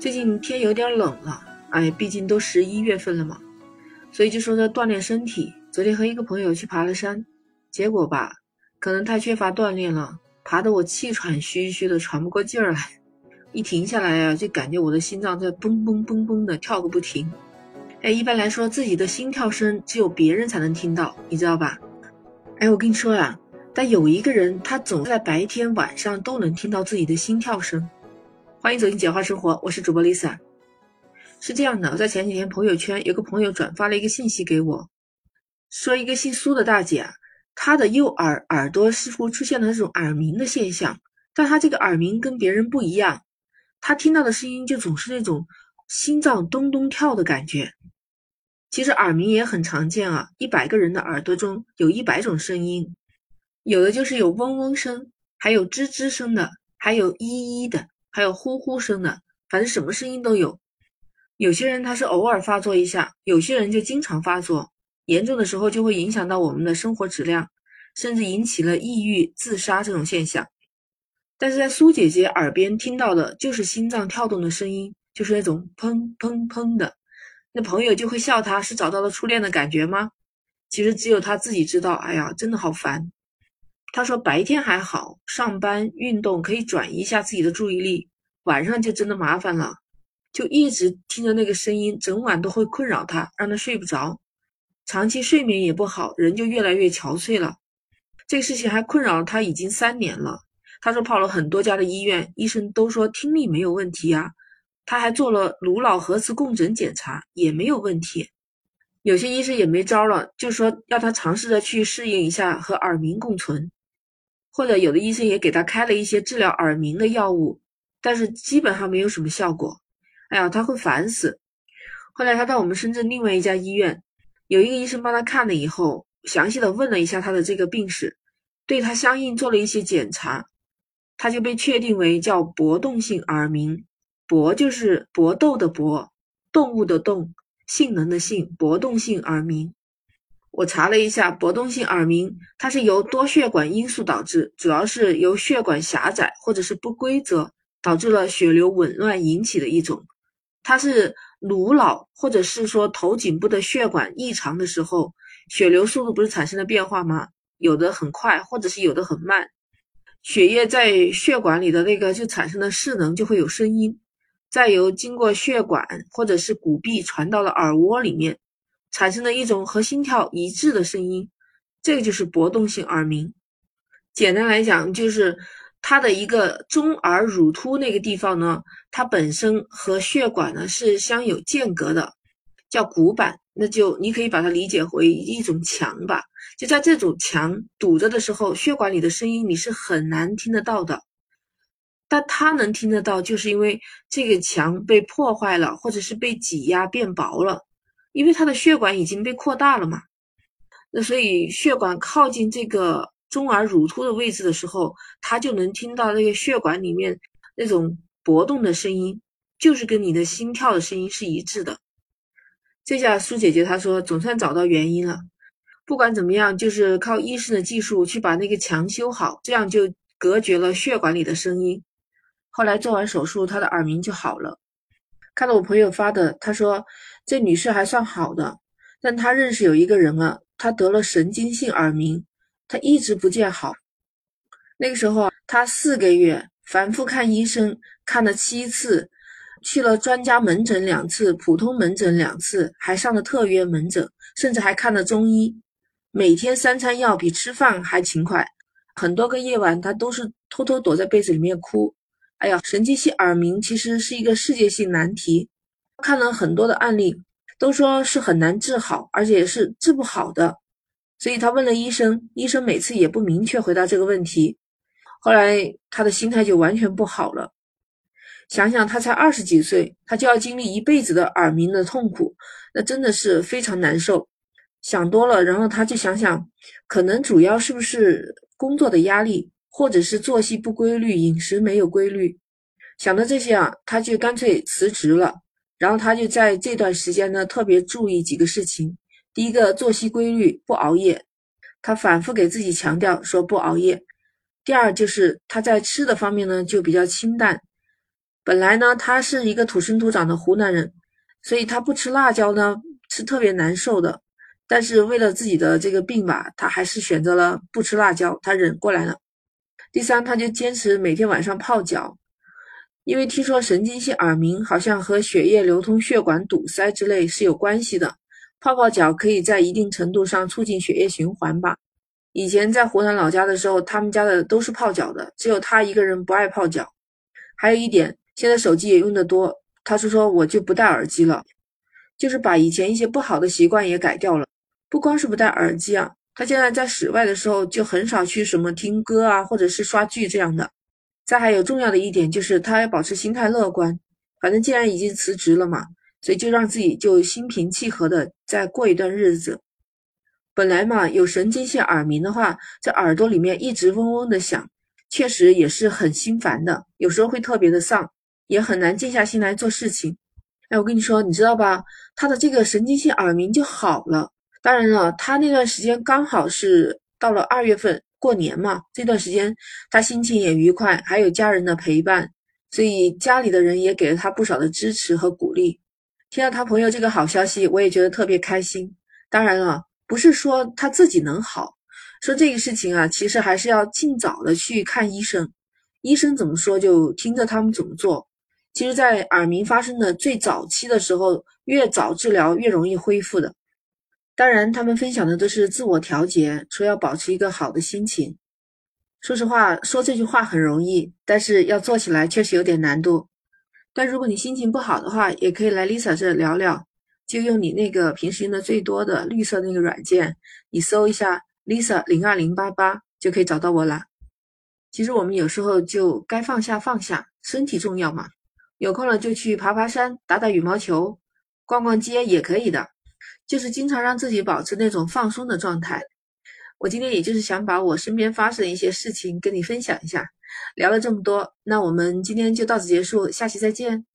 最近天有点冷了，哎，毕竟都十一月份了嘛，所以就说在锻炼身体。昨天和一个朋友去爬了山，结果吧，可能太缺乏锻炼了，爬得我气喘吁吁的，喘不过劲儿来。一停下来呀，就感觉我的心脏在嘣嘣嘣嘣的跳个不停。哎，一般来说，自己的心跳声只有别人才能听到，你知道吧？哎，我跟你说呀，但有一个人，他总在白天晚上都能听到自己的心跳声。欢迎走进简化生活，我是主播 Lisa。是这样的，我在前几天朋友圈有个朋友转发了一个信息给我，说一个姓苏的大姐，她的右耳耳朵似乎出现了这种耳鸣的现象，但她这个耳鸣跟别人不一样，她听到的声音就总是那种心脏咚咚跳的感觉。其实耳鸣也很常见啊，一百个人的耳朵中有一百种声音，有的就是有嗡嗡声，还有吱吱声的，还有咿咿的。还有呼呼声的，反正什么声音都有。有些人他是偶尔发作一下，有些人就经常发作，严重的时候就会影响到我们的生活质量，甚至引起了抑郁、自杀这种现象。但是在苏姐姐耳边听到的就是心脏跳动的声音，就是那种砰砰砰的。那朋友就会笑她是找到了初恋的感觉吗？其实只有她自己知道。哎呀，真的好烦。他说：“白天还好，上班运动可以转移一下自己的注意力，晚上就真的麻烦了，就一直听着那个声音，整晚都会困扰他，让他睡不着，长期睡眠也不好，人就越来越憔悴了。这个事情还困扰了他已经三年了。他说跑了很多家的医院，医生都说听力没有问题啊，他还做了颅脑核磁共振检查也没有问题，有些医生也没招了，就说要他尝试着去适应一下和耳鸣共存。”或者有的医生也给他开了一些治疗耳鸣的药物，但是基本上没有什么效果。哎呀，他会烦死。后来他到我们深圳另外一家医院，有一个医生帮他看了以后，详细的问了一下他的这个病史，对他相应做了一些检查，他就被确定为叫搏动性耳鸣。搏就是搏斗的搏，动物的动，性能的性，搏动性耳鸣。我查了一下，搏动性耳鸣，它是由多血管因素导致，主要是由血管狭窄或者是不规则导致了血流紊乱引起的一种。它是颅脑或者是说头颈部的血管异常的时候，血流速度不是产生了变化吗？有的很快，或者是有的很慢，血液在血管里的那个就产生了势能，就会有声音，再由经过血管或者是骨壁传到了耳蜗里面。产生了一种和心跳一致的声音，这个就是搏动性耳鸣。简单来讲，就是它的一个中耳乳突那个地方呢，它本身和血管呢是相有间隔的，叫骨板。那就你可以把它理解为一种墙吧。就在这种墙堵着的时候，血管里的声音你是很难听得到的。但它能听得到，就是因为这个墙被破坏了，或者是被挤压变薄了。因为他的血管已经被扩大了嘛，那所以血管靠近这个中耳乳突的位置的时候，他就能听到那个血管里面那种搏动的声音，就是跟你的心跳的声音是一致的。这下苏姐姐她说总算找到原因了，不管怎么样，就是靠医生的技术去把那个墙修好，这样就隔绝了血管里的声音。后来做完手术，她的耳鸣就好了。看到我朋友发的，他说这女士还算好的，但她认识有一个人啊，她得了神经性耳鸣，她一直不见好。那个时候啊，他四个月反复看医生，看了七次，去了专家门诊两次，普通门诊两次，还上了特约门诊，甚至还看了中医，每天三餐药比吃饭还勤快，很多个夜晚他都是偷偷躲在被子里面哭。哎呀，神经性耳鸣其实是一个世界性难题，看了很多的案例，都说是很难治好，而且是治不好的。所以他问了医生，医生每次也不明确回答这个问题。后来他的心态就完全不好了。想想他才二十几岁，他就要经历一辈子的耳鸣的痛苦，那真的是非常难受。想多了，然后他就想想，可能主要是不是工作的压力。或者是作息不规律，饮食没有规律，想到这些啊，他就干脆辞职了。然后他就在这段时间呢，特别注意几个事情。第一个，作息规律，不熬夜。他反复给自己强调说不熬夜。第二，就是他在吃的方面呢，就比较清淡。本来呢，他是一个土生土长的湖南人，所以他不吃辣椒呢是特别难受的。但是为了自己的这个病吧，他还是选择了不吃辣椒，他忍过来了。第三，他就坚持每天晚上泡脚，因为听说神经性耳鸣好像和血液流通、血管堵塞之类是有关系的。泡泡脚可以在一定程度上促进血液循环吧。以前在湖南老家的时候，他们家的都是泡脚的，只有他一个人不爱泡脚。还有一点，现在手机也用得多，他是说我就不戴耳机了，就是把以前一些不好的习惯也改掉了。不光是不戴耳机啊。他现在在室外的时候就很少去什么听歌啊，或者是刷剧这样的。再还有重要的一点就是他要保持心态乐观，反正既然已经辞职了嘛，所以就让自己就心平气和的再过一段日子。本来嘛，有神经性耳鸣的话，在耳朵里面一直嗡嗡的响，确实也是很心烦的，有时候会特别的丧，也很难静下心来做事情。哎，我跟你说，你知道吧？他的这个神经性耳鸣就好了。当然了，他那段时间刚好是到了二月份过年嘛，这段时间他心情也愉快，还有家人的陪伴，所以家里的人也给了他不少的支持和鼓励。听到他朋友这个好消息，我也觉得特别开心。当然了，不是说他自己能好，说这个事情啊，其实还是要尽早的去看医生，医生怎么说就听着他们怎么做。其实，在耳鸣发生的最早期的时候，越早治疗越容易恢复的。当然，他们分享的都是自我调节，说要保持一个好的心情。说实话，说这句话很容易，但是要做起来确实有点难度。但如果你心情不好的话，也可以来 Lisa 这聊聊，就用你那个平时用的最多的绿色那个软件，你搜一下 Lisa 零二零八八就可以找到我了。其实我们有时候就该放下放下，身体重要嘛。有空了就去爬爬山，打打羽毛球，逛逛街也可以的。就是经常让自己保持那种放松的状态。我今天也就是想把我身边发生的一些事情跟你分享一下。聊了这么多，那我们今天就到此结束，下期再见。